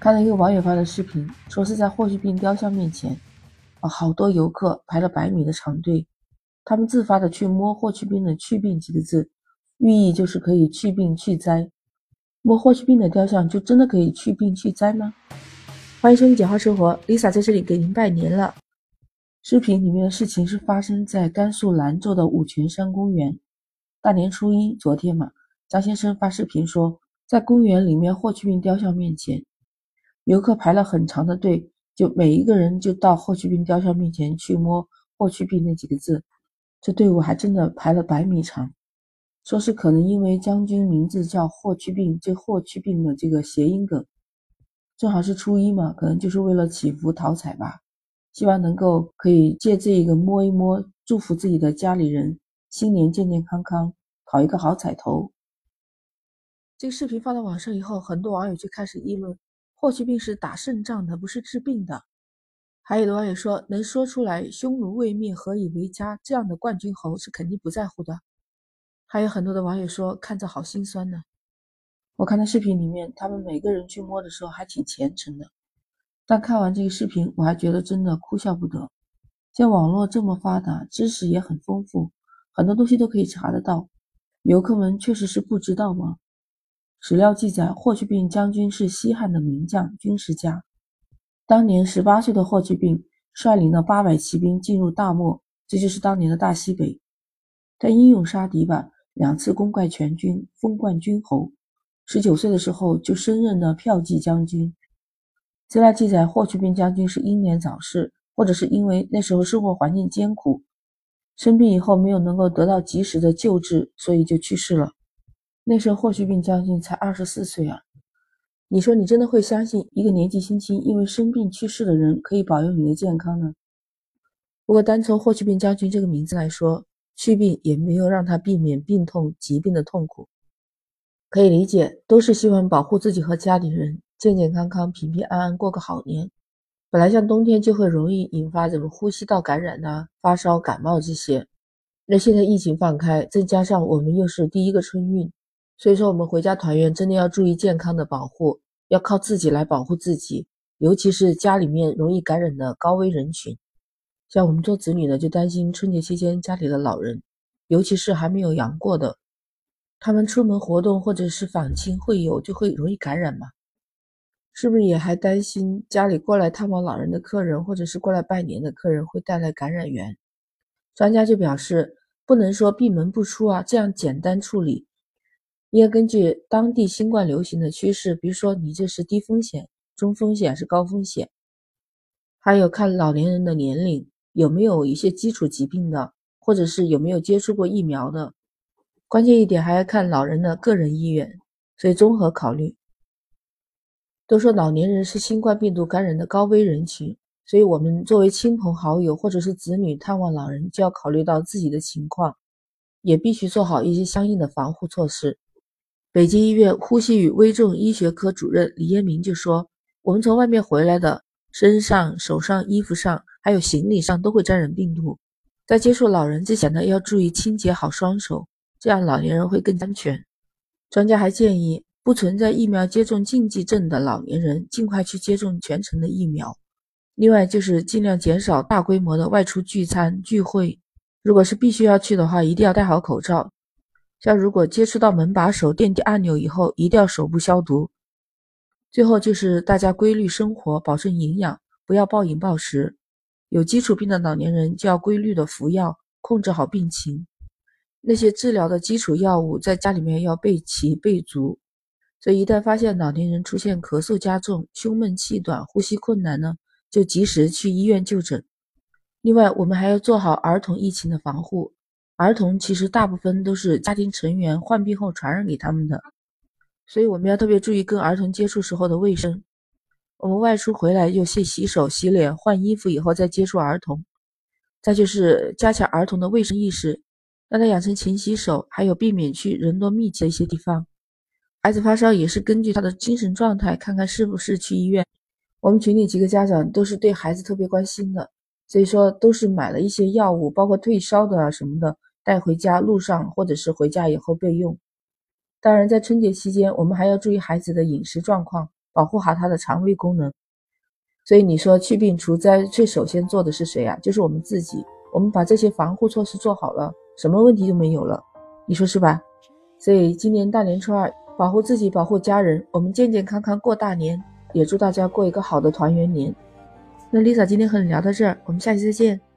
看了一个网友发的视频，说是在霍去病雕像面前，啊，好多游客排了百米的长队，他们自发的去摸霍去病的“去病”几个字，寓意就是可以去病去灾。摸霍去病的雕像，就真的可以去病去灾吗？欢迎收听简化生活，Lisa 在这里给您拜年了。视频里面的事情是发生在甘肃兰州的五泉山公园，大年初一，昨天嘛，张先生发视频说。在公园里面，霍去病雕像面前，游客排了很长的队，就每一个人就到霍去病雕像面前去摸“霍去病”那几个字。这队伍还真的排了百米长。说是可能因为将军名字叫霍去病，这“霍去病”的这个谐音梗，正好是初一嘛，可能就是为了祈福讨彩吧，希望能够可以借这一个摸一摸，祝福自己的家里人新年健健康康，讨一个好彩头。这个视频发到网上以后，很多网友就开始议论：霍去病是打胜仗的，不是治病的。还有的网友说，能说出来“匈奴未灭，何以为家”这样的冠军侯是肯定不在乎的。还有很多的网友说，看着好心酸呢。我看到视频里面，他们每个人去摸的时候还挺虔诚的。但看完这个视频，我还觉得真的哭笑不得。像网络这么发达，知识也很丰富，很多东西都可以查得到。游客们确实是不知道吗？史料记载，霍去病将军是西汉的名将、军事家。当年十八岁的霍去病率领了八百骑兵进入大漠，这就是当年的大西北。他英勇杀敌吧，两次攻怪全军，封冠军侯。十九岁的时候就升任了骠骑将军。资料记载，霍去病将军是英年早逝，或者是因为那时候生活环境艰苦，生病以后没有能够得到及时的救治，所以就去世了。那时候霍去病将军才二十四岁啊！你说你真的会相信一个年纪轻轻因为生病去世的人可以保佑你的健康呢？不过单从霍去病将军这个名字来说，去病也没有让他避免病痛、疾病的痛苦，可以理解，都是希望保护自己和家里人健健康康、平平安安过个好年。本来像冬天就会容易引发什么呼吸道感染呐、发烧、感冒这些，那现在疫情放开，再加上我们又是第一个春运。所以说，我们回家团圆真的要注意健康的保护，要靠自己来保护自己，尤其是家里面容易感染的高危人群。像我们做子女的，就担心春节期间家里的老人，尤其是还没有阳过的，他们出门活动或者是访亲会友，就会容易感染嘛？是不是也还担心家里过来探望老人的客人，或者是过来拜年的客人会带来感染源？专家就表示，不能说闭门不出啊，这样简单处理。应该根据当地新冠流行的趋势，比如说你这是低风险、中风险还是高风险，还有看老年人的年龄有没有一些基础疾病的，或者是有没有接触过疫苗的。关键一点还要看老人的个人意愿，所以综合考虑。都说老年人是新冠病毒感染的高危人群，所以我们作为亲朋好友或者是子女探望老人，就要考虑到自己的情况，也必须做好一些相应的防护措施。北京医院呼吸与危重医学科主任李彦明就说：“我们从外面回来的，身上、手上、衣服上，还有行李上都会沾染病毒。在接触老人之前呢，要注意清洁好双手，这样老年人会更安全。”专家还建议，不存在疫苗接种禁忌症的老年人，尽快去接种全程的疫苗。另外，就是尽量减少大规模的外出聚餐聚会，如果是必须要去的话，一定要戴好口罩。像如果接触到门把手、电梯按钮以后，一定要手部消毒。最后就是大家规律生活，保证营养，不要暴饮暴食。有基础病的老年人就要规律的服药，控制好病情。那些治疗的基础药物在家里面要备齐备足。所以一旦发现老年人出现咳嗽加重、胸闷气短、呼吸困难呢，就及时去医院就诊。另外，我们还要做好儿童疫情的防护。儿童其实大部分都是家庭成员患病后传染给他们的，所以我们要特别注意跟儿童接触时候的卫生。我们外出回来就先洗手、洗脸、换衣服以后再接触儿童。再就是加强儿童的卫生意识，让他养成勤洗手，还有避免去人多密集的一些地方。孩子发烧也是根据他的精神状态，看看是不是去医院。我们群里几个家长都是对孩子特别关心的，所以说都是买了一些药物，包括退烧的啊什么的。带回家路上，或者是回家以后备用。当然，在春节期间，我们还要注意孩子的饮食状况，保护好他的肠胃功能。所以你说祛病除灾最首先做的是谁啊？就是我们自己。我们把这些防护措施做好了，什么问题都没有了，你说是吧？所以今年大年初二，保护自己，保护家人，我们健健康康过大年，也祝大家过一个好的团圆年。那 Lisa 今天和你聊到这儿，我们下期再见。